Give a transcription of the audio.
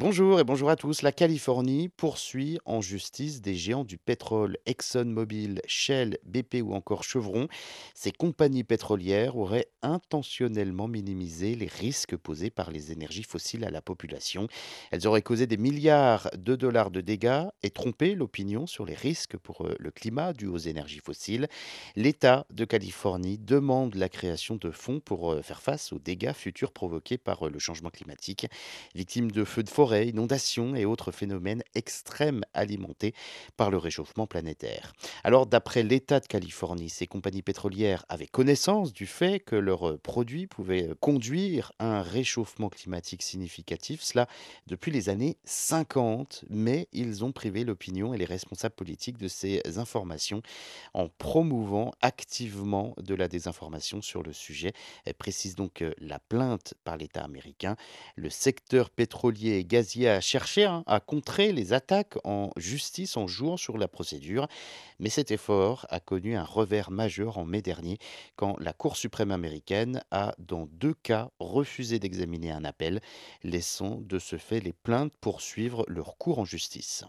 Bonjour et bonjour à tous. La Californie poursuit en justice des géants du pétrole ExxonMobil, Shell, BP ou encore Chevron. Ces compagnies pétrolières auraient intentionnellement minimisé les risques posés par les énergies fossiles à la population. Elles auraient causé des milliards de dollars de dégâts et trompé l'opinion sur les risques pour euh, le climat dus aux énergies fossiles. L'État de Californie demande la création de fonds pour euh, faire face aux dégâts futurs provoqués par euh, le changement climatique. Victimes de feux de forêt, inondations et autres phénomènes extrêmes alimentés par le réchauffement planétaire. Alors, d'après l'État de Californie, ces compagnies pétrolières avaient connaissance du fait que leurs euh, produits pouvaient euh, conduire à un réchauffement climatique significatif, cela depuis les années 50, mais ils ont privé l'opinion et les responsables politiques de ces informations en promouvant activement de la désinformation sur le sujet. Elle précise donc euh, la plainte par l'État américain. Le secteur pétrolier et gazier a cherché hein, à contrer les attaques en justice en jouant sur la procédure, mais cet effort a connu un revers majeur en mai dernier quand la Cour suprême américaine a, dans deux cas, refusé d'examiner un appel, laissant de ce fait les plaintes poursuivre leur cours en justice.